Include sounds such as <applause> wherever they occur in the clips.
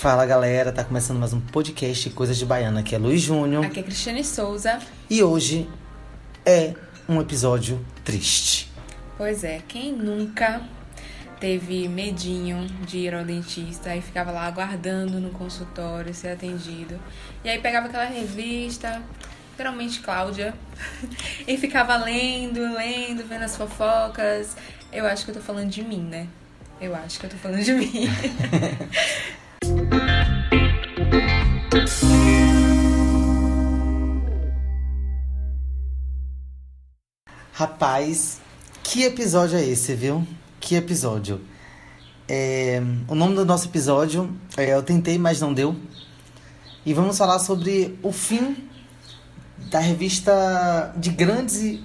Fala galera, tá começando mais um podcast Coisas de Baiana, aqui é Luiz Júnior. Aqui é Cristiane Souza. E hoje é um episódio triste. Pois é, quem nunca teve medinho de ir ao dentista e ficava lá aguardando no consultório ser atendido. E aí pegava aquela revista, geralmente Cláudia, <laughs> e ficava lendo, lendo, vendo as fofocas. Eu acho que eu tô falando de mim, né? Eu acho que eu tô falando de mim. <laughs> Rapaz, que episódio é esse, viu? Que episódio. É, o nome do nosso episódio é Eu Tentei, mas não deu. E vamos falar sobre o fim da revista de grandes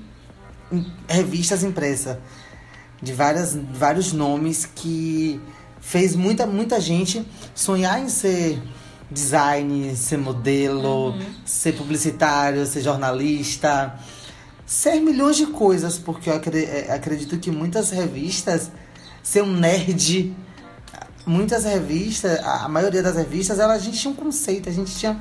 revistas impressa de várias, vários nomes que fez muita, muita gente sonhar em ser design, ser modelo, uhum. ser publicitário, ser jornalista, ser milhões de coisas, porque eu é, acredito que muitas revistas, ser um nerd, muitas revistas, a maioria das revistas, ela, a gente tinha um conceito, a gente tinha.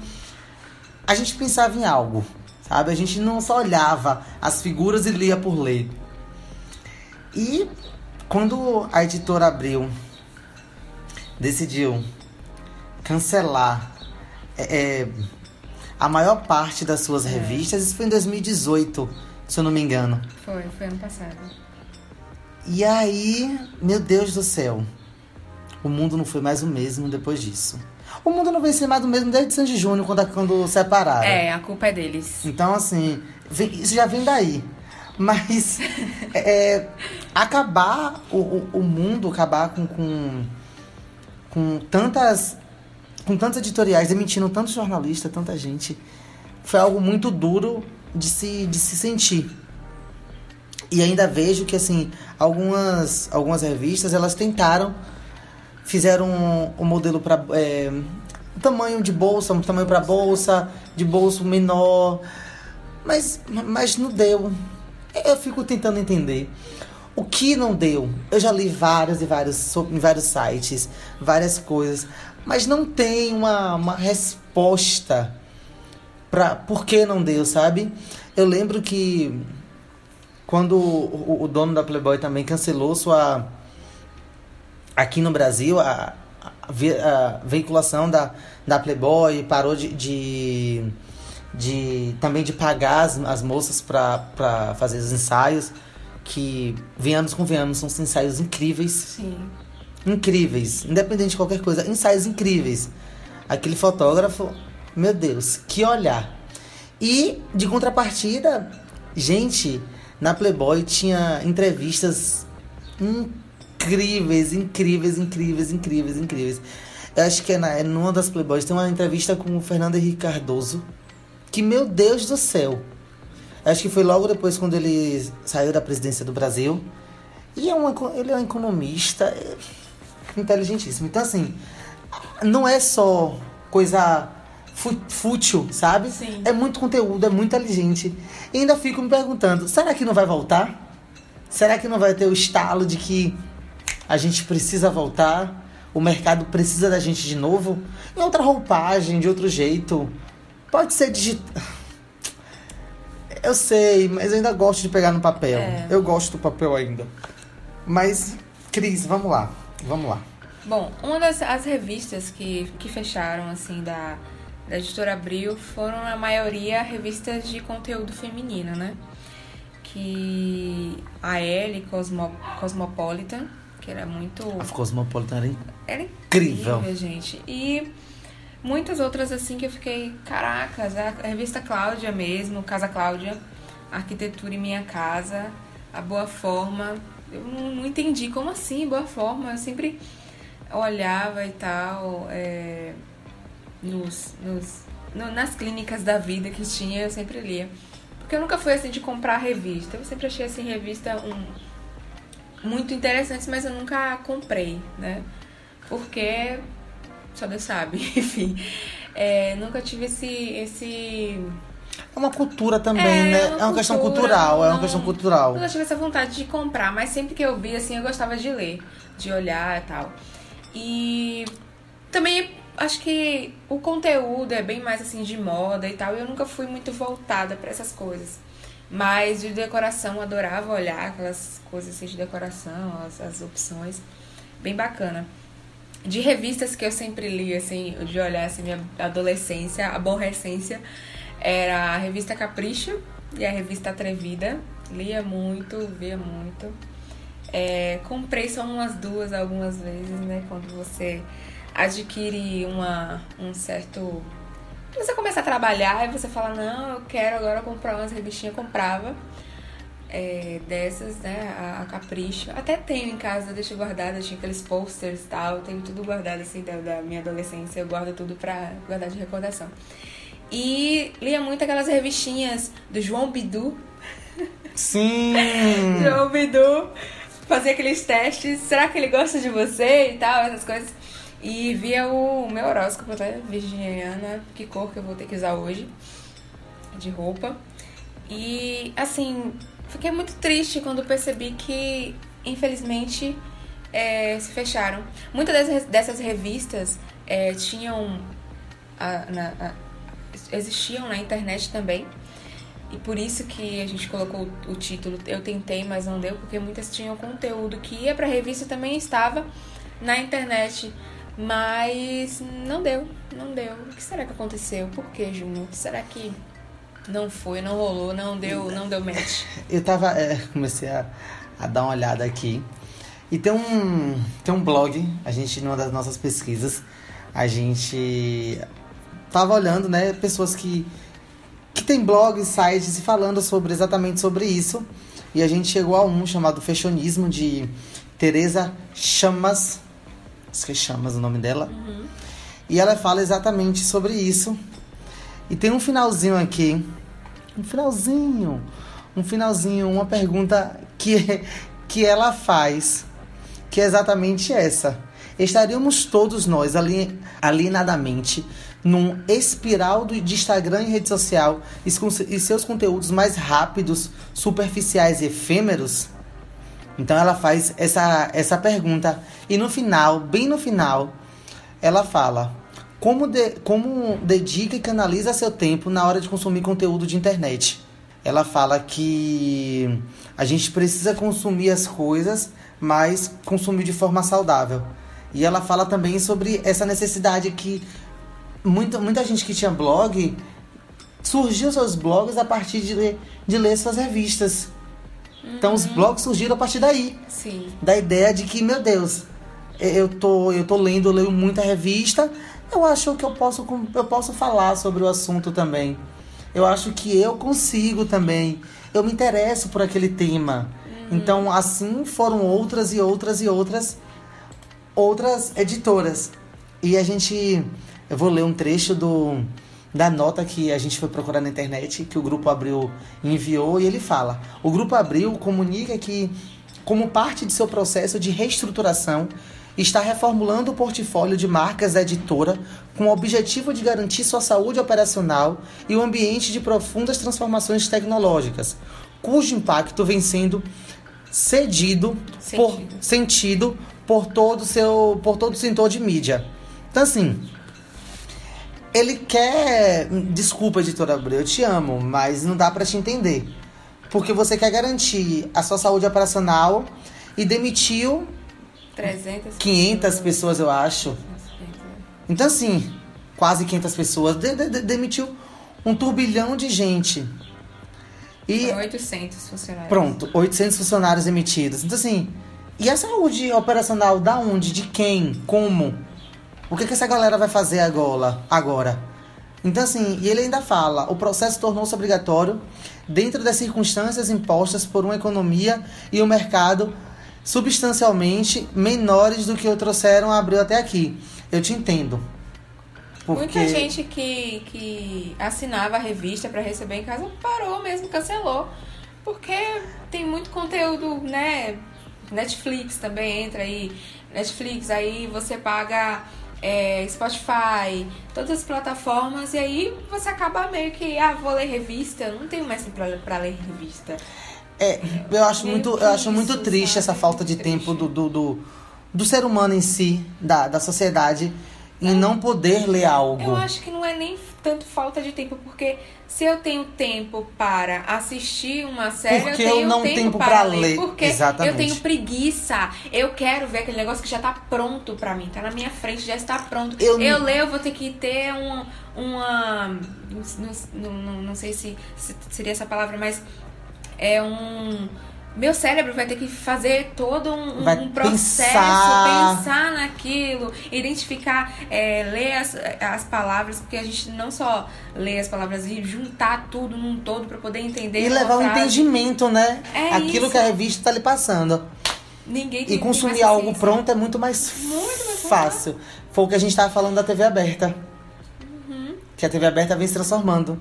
A gente pensava em algo, sabe? A gente não só olhava as figuras e lia por ler. E quando a editora Abril decidiu cancelar é, é, a maior parte das suas é. revistas, isso foi em 2018, se eu não me engano. Foi, foi ano passado. E aí, meu Deus do céu, o mundo não foi mais o mesmo depois disso. O mundo não vem ser mais o mesmo desde Sandy Júnior, quando, quando separaram. É, a culpa é deles. Então, assim, isso já vem daí. Mas <laughs> é, acabar o, o, o, mundo, acabar com, com, com tantas. Com tantos editoriais demitindo tantos jornalistas, tanta gente, foi algo muito duro de se, de se sentir. E ainda vejo que assim, algumas, algumas revistas elas tentaram, fizeram um, um modelo para é, tamanho de bolsa, um tamanho para bolsa, de bolso menor, mas, mas não deu. Eu fico tentando entender. O que não deu? Eu já li vários e vários em vários sites, várias coisas, mas não tem uma, uma resposta para por que não deu, sabe? Eu lembro que quando o, o, dono da Playboy também cancelou sua aqui no Brasil a, a, a veiculação da, da Playboy parou de, de de também de pagar as, as moças para fazer os ensaios que venhamos com venhamos são ensaios incríveis. Sim. Incríveis independente de qualquer coisa ensaios incríveis. Aquele fotógrafo meu Deus que olhar e de contrapartida gente na Playboy tinha entrevistas incríveis incríveis incríveis incríveis incríveis eu acho que é na, é numa das Playboys tem uma entrevista com o Fernando Henrique Cardoso que, meu Deus do céu. Acho que foi logo depois quando ele saiu da presidência do Brasil. E é um, ele é um economista é inteligentíssimo. Então, assim, não é só coisa fútil, sabe? Sim. É muito conteúdo, é muito inteligente. E ainda fico me perguntando: será que não vai voltar? Será que não vai ter o estalo de que a gente precisa voltar? O mercado precisa da gente de novo? Em outra roupagem, de outro jeito? Pode ser digital. Eu sei, mas eu ainda gosto de pegar no papel. É. Eu gosto do papel ainda. Mas, Cris, vamos lá. Vamos lá. Bom, uma das as revistas que, que fecharam, assim, da, da editora Abril foram, a maioria, revistas de conteúdo feminino, né? Que a Elle, Cosmo, Cosmopolitan, que era muito. A Cosmopolitan era, era incrível, incrível, gente. E Muitas outras assim que eu fiquei, caracas, a revista Cláudia mesmo, Casa Cláudia, Arquitetura em Minha Casa, A Boa Forma. Eu não, não entendi como assim, Boa Forma. Eu sempre olhava e tal, é, nos, nos, no, nas clínicas da vida que tinha, eu sempre lia. Porque eu nunca fui assim de comprar revista. Eu sempre achei assim revista um, muito interessantes, mas eu nunca comprei, né? Porque só Deus sabe, <laughs> enfim. É, nunca tive esse, esse. É uma cultura também, é, né? É uma, é uma questão cultural, não, é uma questão cultural. Nunca tive essa vontade de comprar, mas sempre que eu vi, assim, eu gostava de ler, de olhar e tal. E também acho que o conteúdo é bem mais assim de moda e tal. E eu nunca fui muito voltada para essas coisas. Mas de decoração, adorava olhar aquelas coisas assim de decoração, as, as opções. Bem bacana. De revistas que eu sempre li, assim, de olhar assim, minha adolescência, aborrecência, era a revista Capricho e a revista Atrevida. Lia muito, via muito. É, comprei só umas duas algumas vezes, né? Quando você adquire uma, um certo. Você começa a trabalhar e você fala, não, eu quero agora comprar umas revistinhas, comprava. É, dessas, né, a, a, Capricho. Até tenho em casa, deixo guardada, tinha aqueles posters e tal, tenho tudo guardado assim da, da minha adolescência, eu guardo tudo pra guardar de recordação. E lia muito aquelas revistinhas do João Bidu. Sim! <laughs> João Bidu fazia aqueles testes, será que ele gosta de você e tal, essas coisas. E via o meu horóscopo, tá? Virginiana, que cor que eu vou ter que usar hoje de roupa. E assim, fiquei muito triste quando percebi que, infelizmente, é, se fecharam. Muitas dessas revistas é, tinham. A, na, a, existiam na internet também. E por isso que a gente colocou o título Eu Tentei, mas não deu, porque muitas tinham conteúdo que ia pra revista e também estava na internet. Mas não deu, não deu. O que será que aconteceu? Por que, Júnior? Será que não foi, não rolou, não deu, não deu match? <laughs> Eu tava. É, comecei a, a dar uma olhada aqui. E tem um, tem um blog, a gente, numa das nossas pesquisas, a gente tava olhando, né, pessoas que, que tem blogs, sites falando sobre exatamente sobre isso. E a gente chegou a um chamado Fashionismo, de Teresa Chamas, Acho que é o nome dela. Uhum. E ela fala exatamente sobre isso. E tem um finalzinho aqui. Um finalzinho. Um finalzinho, uma pergunta que, <laughs> que ela faz. Que é exatamente essa. Estaríamos todos nós ali, alienadamente num espiral de Instagram e rede social e seus conteúdos mais rápidos, superficiais e efêmeros? Então ela faz essa, essa pergunta. E no final, bem no final, ela fala: como, de, como dedica e canaliza seu tempo na hora de consumir conteúdo de internet? Ela fala que a gente precisa consumir as coisas, mas consumir de forma saudável. E ela fala também sobre essa necessidade que muita, muita gente que tinha blog surgiu seus blogs a partir de de ler suas revistas. Então os blogs surgiram a partir daí. Sim. Da ideia de que, meu Deus, eu tô, eu tô lendo, eu leio muita revista, eu acho que eu posso, eu posso falar sobre o assunto também. Eu acho que eu consigo também. Eu me interesso por aquele tema. Uhum. Então, assim foram outras e outras e outras outras editoras. E a gente eu vou ler um trecho do da nota que a gente foi procurar na internet, que o Grupo Abril enviou, e ele fala: o Grupo Abril comunica que, como parte de seu processo de reestruturação, está reformulando o portfólio de marcas da editora com o objetivo de garantir sua saúde operacional e o ambiente de profundas transformações tecnológicas, cujo impacto vem sendo cedido sentido. por sentido por todo seu por todo o setor de mídia. Então assim, ele quer. Desculpa, editora Abreu, eu te amo, mas não dá para te entender. Porque você quer garantir a sua saúde operacional e demitiu 300 500 pessoas, eu acho. Então, assim, quase 500 pessoas. De, de, de, demitiu um turbilhão de gente. E, 800 funcionários. Pronto, 800 funcionários emitidos. Então, assim, e a saúde operacional da onde? De quem? Como? O que, que essa galera vai fazer agora? agora? Então, assim, e ele ainda fala: o processo tornou-se obrigatório dentro das circunstâncias impostas por uma economia e um mercado substancialmente menores do que o trouxeram abriu até aqui. Eu te entendo. Porque... Muita gente que, que assinava a revista para receber em casa parou mesmo, cancelou. Porque tem muito conteúdo, né? Netflix também entra aí. Netflix, aí você paga é, Spotify, todas as plataformas, e aí você acaba meio que, ah, vou ler revista, não tenho mais tempo pra, pra ler revista. É, eu acho muito, eu acho muito triste sabe? essa falta de tempo do, do, do, do, ser humano em si, da, da sociedade, em não poder ler algo. Eu acho que não é nem tanto falta de tempo, porque se eu tenho tempo para assistir uma série, Porque eu tenho eu não tempo tenho para ler. ler. Porque Exatamente. eu tenho preguiça. Eu quero ver aquele negócio que já tá pronto pra mim, tá na minha frente, já está pronto. Eu Eu, ler, eu vou ter que ter uma. uma não, não, não, não sei se, se seria essa palavra, mas é um. Meu cérebro vai ter que fazer todo um, um- processo, pensar. pensar naquilo, identificar, é, ler as, as palavras, porque a gente não só lê as palavras e juntar tudo num todo pra poder entender. E levar um entendimento, né? É Aquilo isso. que a revista tá lhe passando. Ninguém E consumir algo pronto é muito mais, Muito mais fácil. Foi o que a gente tava falando da TV aberta. Uhum. Que a TV aberta vem se transformando.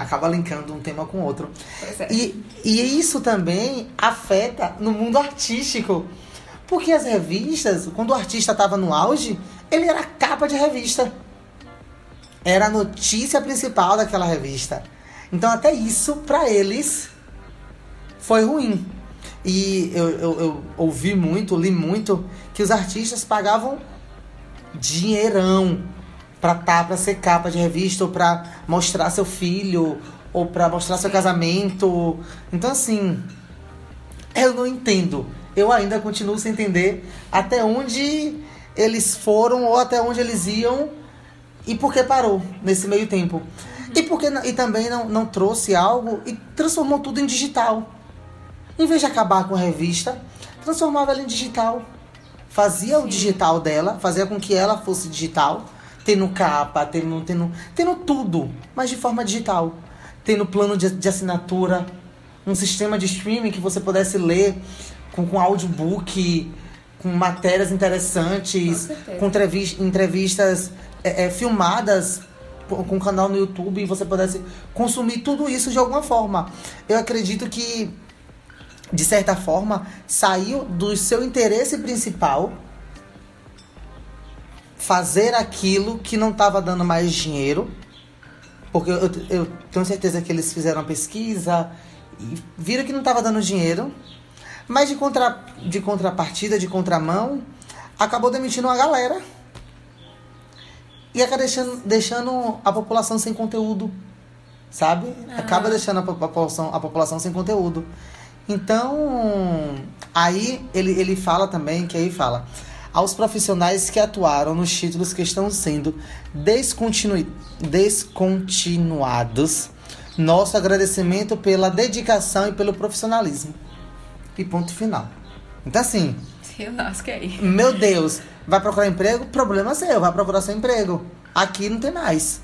Acaba linkando um tema com o outro. É. E, e isso também afeta no mundo artístico. Porque as revistas, quando o artista estava no auge, ele era a capa de revista. Era a notícia principal daquela revista. Então até isso, pra eles, foi ruim. E eu, eu, eu ouvi muito, li muito, que os artistas pagavam dinheirão pra tá, pra ser capa de revista, ou pra mostrar seu filho, ou pra mostrar seu casamento. Então assim, eu não entendo. Eu ainda continuo sem entender até onde eles foram ou até onde eles iam e por que parou nesse meio tempo. E porque e também não, não trouxe algo e transformou tudo em digital. Em vez de acabar com a revista, transformava ela em digital. Fazia o digital dela, fazia com que ela fosse digital, tendo capa, tendo, tendo, tendo tudo, mas de forma digital. Tendo plano de, de assinatura, um sistema de streaming que você pudesse ler com, com audiobook, com matérias interessantes, Com com entrevis- entrevistas é, é, filmadas com com um canal no YouTube e você pudesse consumir tudo isso de alguma forma. Eu acredito que, de certa forma, saiu do seu interesse principal fazer aquilo que não estava dando mais dinheiro. Porque eu, eu tenho certeza que eles fizeram uma pesquisa e viram que não estava dando dinheiro. Mas de, contra, de contrapartida, de contramão, acabou demitindo uma galera. E acaba deixando, deixando a população sem conteúdo. Sabe? Acaba deixando a po- população, a população sem conteúdo. Então, aí ele, ele fala também, que aí fala. Aos profissionais que atuaram nos títulos que estão sendo descontinui, descontinuados, nosso agradecimento pela dedicação e pelo profissionalismo. E ponto final. Então, assim, Se lasca aí. meu Deus, vai procurar emprego? Problema seu, vai procurar seu emprego. Aqui não tem mais.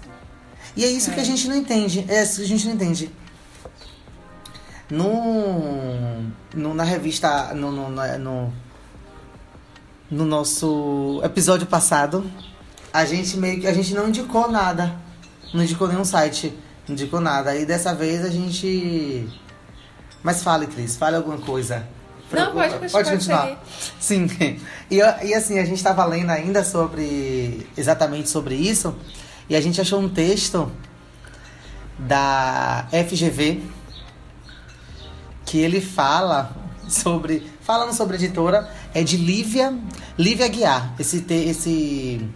E é isso É. que a gente não entende. É isso que a gente não entende. No, no- na revista, no, no, no, no- no nosso episódio passado, a gente meio que a gente não indicou nada. Não indicou nenhum site. Não indicou nada. E dessa vez a gente. Mas fale, Cris, fale alguma coisa. Não, pode, pode, pode pode continuar. seguir. Sim. E, e assim, a gente estava lendo ainda sobre. exatamente sobre isso. E a gente achou um texto da FGV que ele fala sobre. Falando sobre editora, é de Lívia, Lívia Guiar. Esse, esse,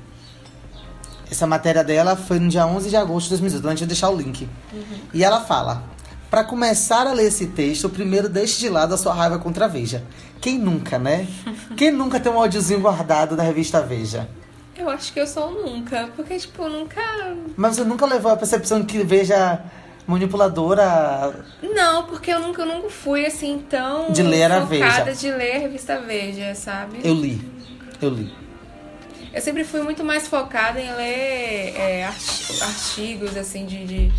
essa matéria dela foi no dia 11 de agosto de 2018. Então a gente vai deixar o link. E ela fala: Para começar a ler esse texto, primeiro deixe de lado a sua raiva contra a Veja. Quem nunca, né? <laughs> Quem nunca tem um áudiozinho guardado da revista Veja? Eu acho que eu sou nunca, porque, tipo, nunca. Mas você nunca levou a percepção que Veja manipuladora. Não, porque eu nunca, eu nunca fui assim tão De ler a focada Veja. de ler a revista Veja, sabe? Eu li. Eu li. Eu sempre fui muito mais focada em ler é, arti- artigos, assim, de, de,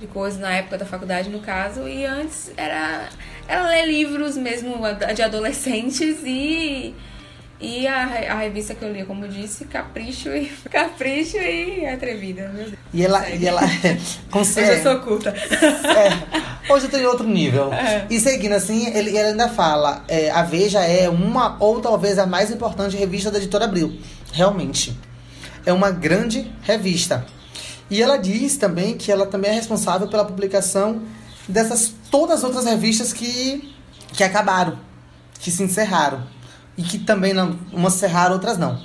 de coisas na época da faculdade, no caso. E antes era, era ler livros mesmo de adolescentes e, e a, a revista que eu lia, como eu disse, Capricho e, <laughs> Capricho e Atrevida. E ela. Segue. E ela <laughs> Hoje consegue. eu sou culta. É, hoje eu tô em outro nível. É. E seguindo assim, ele, ele ainda fala: é, a Veja é uma ou talvez a mais importante revista da editora Abril. Realmente. É uma grande revista. E ela diz também que ela também é responsável pela publicação dessas todas as outras revistas que, que acabaram, que se encerraram. E que também não, umas cerraram, outras não.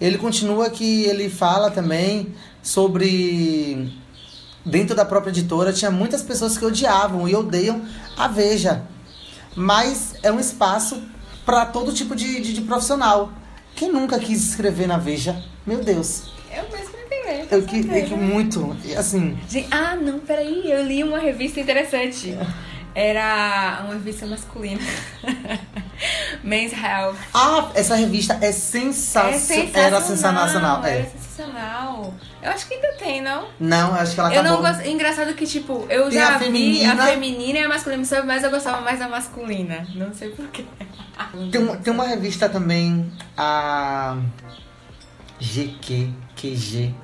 Ele continua que ele fala também sobre dentro da própria editora tinha muitas pessoas que odiavam e odeiam a Veja. Mas é um espaço para todo tipo de, de, de, profissional. Quem nunca quis escrever na Veja? Meu Deus. Eu mesmo. Eu que, eu que muito, assim. ah, não, peraí, eu li uma revista interessante. Era uma revista masculina. <laughs> Men's Health. Ah, essa revista é, sensacional. É sensacional. Era sensacional. É. Era sensacional. Eu acho que ainda tem, não? Não, eu acho que ela acabou. Eu não gosto. Engraçado que, tipo, eu tem já a vi a feminina e a masculina, mas eu gostava mais da masculina. Não sei porquê. <laughs> Tem, uma, tem uma revista também, a. GQ, QG.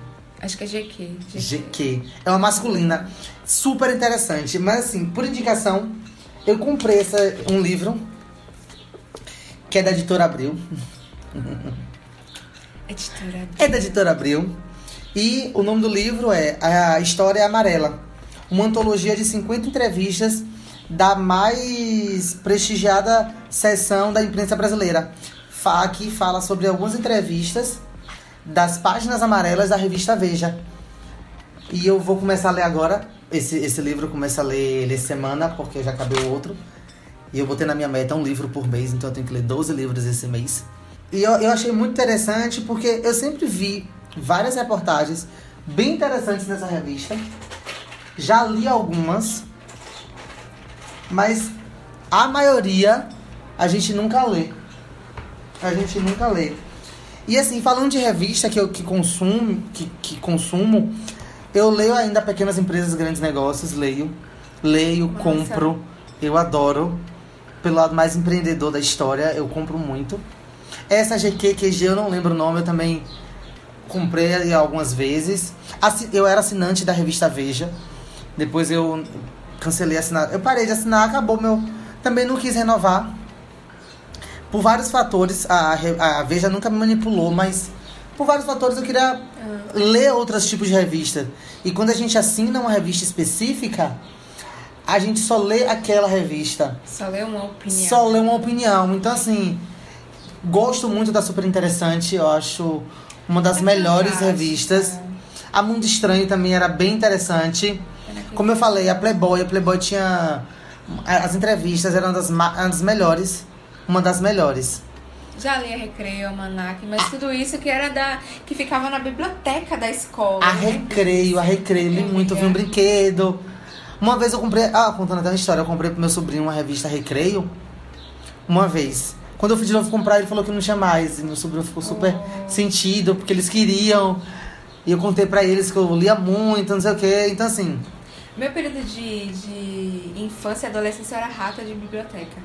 Acho que é GQ. GQ. GQ. É uma masculina. Super interessante. Mas assim, por indicação, eu comprei essa, um livro que é da editora Abril. <laughs> Editora Abril. É da editora Abril. E o nome do livro é A História Amarela. Uma antologia de 50 entrevistas da mais prestigiada seção da imprensa brasileira. Aqui fala sobre algumas entrevistas das páginas amarelas da revista Veja. E eu vou começar a ler agora. Esse, esse livro eu começo a ler ele semana, porque já acabei o outro. E eu botei na minha meta um livro por mês, então eu tenho que ler 12 livros esse mês. E eu, eu achei muito interessante porque eu sempre vi várias reportagens bem interessantes nessa revista. Já li algumas, mas a maioria a gente nunca lê. A gente nunca lê. E assim, falando de revista que eu que consumo, que, que consumo, eu leio ainda Pequenas Empresas, Grandes Negócios, leio. Leio, Nossa. compro. Eu adoro pelo lado mais empreendedor da história, eu compro muito. Essa GQ, QG, eu não lembro o nome, eu também comprei algumas vezes. Eu era assinante da revista Veja. Depois eu cancelei assinar. Eu parei de assinar, acabou meu. Também não quis renovar. Por vários fatores. A, a Veja nunca me manipulou, mas por vários fatores eu queria ah. ler outros tipos de revista. E quando a gente assina uma revista específica, a gente só lê aquela revista. Só lê uma opinião. Só lê uma opinião. Então, assim, gosto muito da Super Interessante. Eu acho uma das é melhores revistas. A Mundo Estranho também era bem interessante. Como eu falei, a Playboy. A Playboy tinha... As entrevistas eram das, uma das melhores. Uma das melhores. Já li a Recreio, a Manac, mas tudo isso que era da. que ficava na biblioteca da escola. A né? Recreio, a Recreio, li muito, vi um brinquedo. Uma vez eu comprei. Ah, contando até uma história, eu comprei pro meu sobrinho uma revista Recreio. Uma vez. Quando eu fui de novo comprar, ele falou que não tinha mais. E meu sobrinho ficou super oh. sentido, porque eles queriam. E eu contei pra eles que eu lia muito, não sei o quê. Então, assim. Meu período de, de infância e adolescência era rata de biblioteca.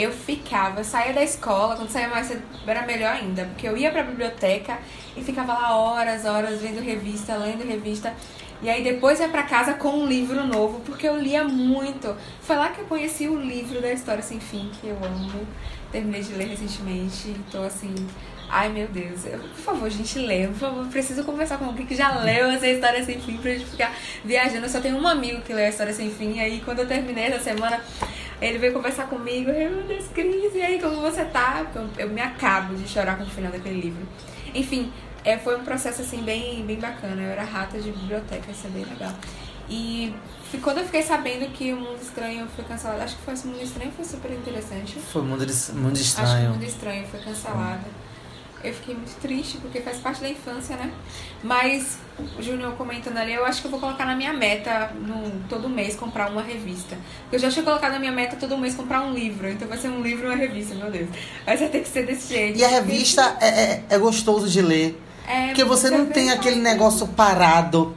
Eu ficava, saía da escola, quando saía mais era melhor ainda, porque eu ia pra biblioteca e ficava lá horas, horas vendo revista, lendo revista. E aí depois ia para casa com um livro novo, porque eu lia muito. Foi lá que eu conheci o livro da História Sem Fim, que eu amo. Terminei de ler recentemente, tô assim, ai meu Deus, eu, por favor, gente, lê, por favor, preciso conversar com alguém que já leu essa História Sem Fim pra gente ficar viajando. Eu só tenho um amigo que leu a História Sem Fim, e aí quando eu terminei essa semana, ele veio conversar comigo, eu, meu Deus, Cris, e aí como você tá? Eu, eu me acabo de chorar com o final daquele livro. Enfim, é, foi um processo assim bem, bem bacana. Eu era rata de biblioteca, isso é bem legal. E quando eu fiquei sabendo que o Mundo Estranho foi cancelado, acho que foi o Mundo Estranho foi super interessante. Foi o Mundo, Mundo Estranho. Acho que o Mundo Estranho foi cancelado. Eu fiquei muito triste, porque faz parte da infância, né? Mas, o Júnior comentando ali, eu acho que eu vou colocar na minha meta, no, todo mês, comprar uma revista. Porque eu já tinha colocado na minha meta todo mês comprar um livro. Então vai ser um livro e uma revista, meu Deus. Mas vai ter que ser desse jeito. E a revista é, é, é gostoso de ler. É, porque você não tem aquele negócio parado.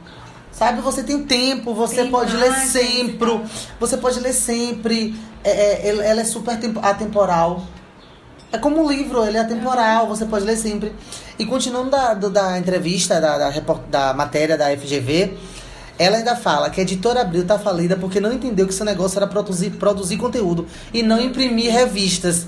Sabe, você tem tempo, você tem pode ler sempre. Você pode ler sempre. É, é, ela é super atemporal. É como um livro, ele é atemporal, você pode ler sempre. E continuando da, da entrevista, da, da, da matéria da FGV, ela ainda fala que a editora Abril tá falida porque não entendeu que seu negócio era produzir, produzir conteúdo e não imprimir revistas.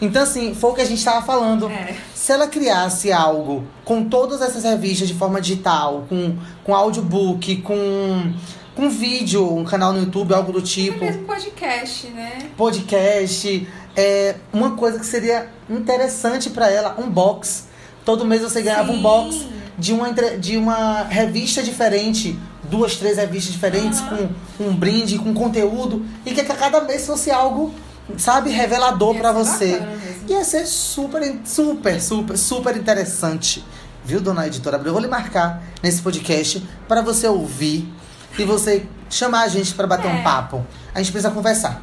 Então, assim, foi o que a gente estava falando. É. Se ela criasse algo com todas essas revistas de forma digital, com, com audiobook, com, com vídeo, um canal no YouTube, algo do tipo. mesmo podcast, né? Podcast é, uma coisa que seria interessante para ela, um box Todo mês você ganhava Sim. um box de uma, de uma revista diferente, duas, três revistas diferentes, uhum. com um brinde, com conteúdo, e que a cada mês fosse algo, sabe, revelador para você. Ia ser super, super, super, super interessante. Viu, dona editora? Eu vou lhe marcar nesse podcast para você ouvir e você chamar a gente para bater é. um papo. A gente precisa conversar.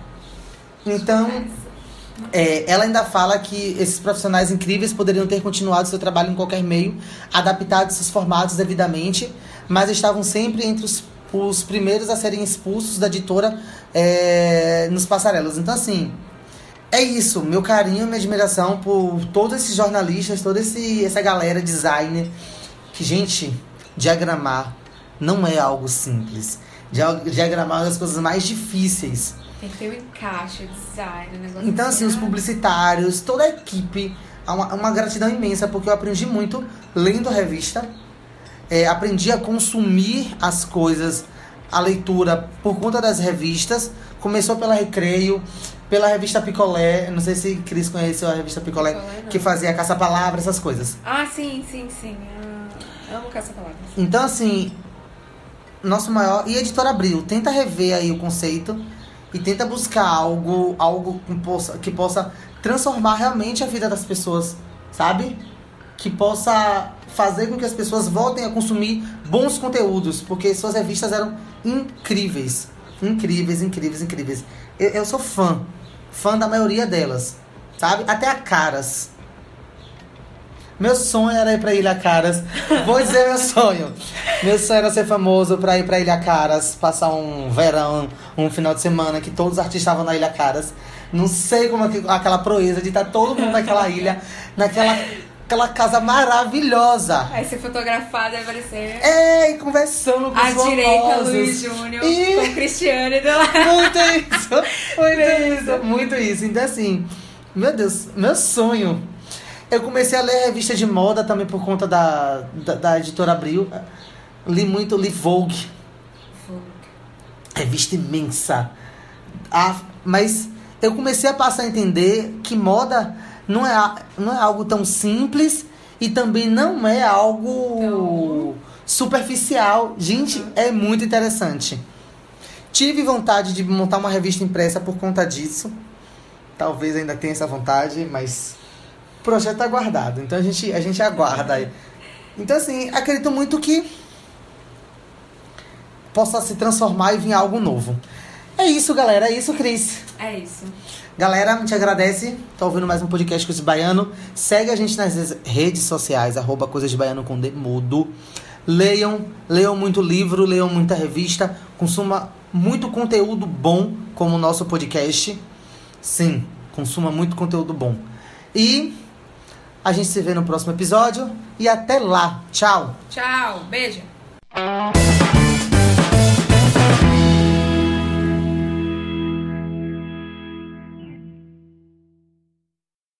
Então, é, ela ainda fala que esses profissionais incríveis poderiam ter continuado seu trabalho em qualquer meio, adaptado seus formatos devidamente, mas estavam sempre entre os, os primeiros a serem expulsos da editora é, nos passarelos. Então, assim, é isso. Meu carinho, minha admiração por todos esses jornalistas, toda esse, essa galera, designer. Que, gente, diagramar não é algo simples. Diagramar é uma das coisas mais difíceis tem que ter o um encaixe, o design, o negócio. Então, assim, os publicitários, toda a equipe, uma, uma gratidão imensa, porque eu aprendi muito lendo a revista. É, aprendi a consumir as coisas, a leitura, por conta das revistas. Começou pela Recreio, pela revista Picolé. Não sei se Cris conheceu a revista Picolé, Picolé que fazia caça-palavra, essas coisas. Ah, sim, sim, sim. Eu amo caça-palavras. Então, assim, nosso maior. E a editora Abril, tenta rever aí o conceito e tenta buscar algo, algo que possa, que possa transformar realmente a vida das pessoas, sabe? Que possa fazer com que as pessoas voltem a consumir bons conteúdos, porque suas revistas eram incríveis. Incríveis, incríveis, incríveis. Eu, eu sou fã. Fã da maioria delas. Sabe? Até a Caras. Meu sonho era ir pra Ilha Caras. Vou dizer meu sonho. Meu sonho era ser famoso pra ir pra Ilha Caras, passar um verão, um final de semana que todos os artistas estavam na Ilha Caras. Não sei como é aquela proeza de estar todo mundo naquela <laughs> ilha, naquela aquela casa maravilhosa. Aí ser fotografada e aparecer. É, e conversando com os famosos. À direita, Luiz Júnior, e... com Cristiane do lado. Muito isso, muito isso, muito isso. Então, assim, meu Deus, meu sonho eu comecei a ler revista de moda também por conta da, da, da editora Abril. Li muito, li Vogue. Vogue. Revista imensa. Ah, mas eu comecei a passar a entender que moda não é, não é algo tão simples e também não é algo superficial. Gente, uhum. é muito interessante. Tive vontade de montar uma revista impressa por conta disso. Talvez ainda tenha essa vontade, mas projeto tá guardado. Então a gente, a gente aguarda aí. Então, assim, acredito muito que possa se transformar e vir algo novo. É isso, galera. É isso, Cris. É isso. Galera, a gente agradece. Tá ouvindo mais um podcast com esse baiano. Segue a gente nas redes sociais, arroba Coisas de Baiano com Demudo. Leiam, leiam muito livro, leiam muita revista, consuma muito conteúdo bom, como o nosso podcast. Sim, consuma muito conteúdo bom. E a gente se vê no próximo episódio e até lá. Tchau. Tchau. Beijo.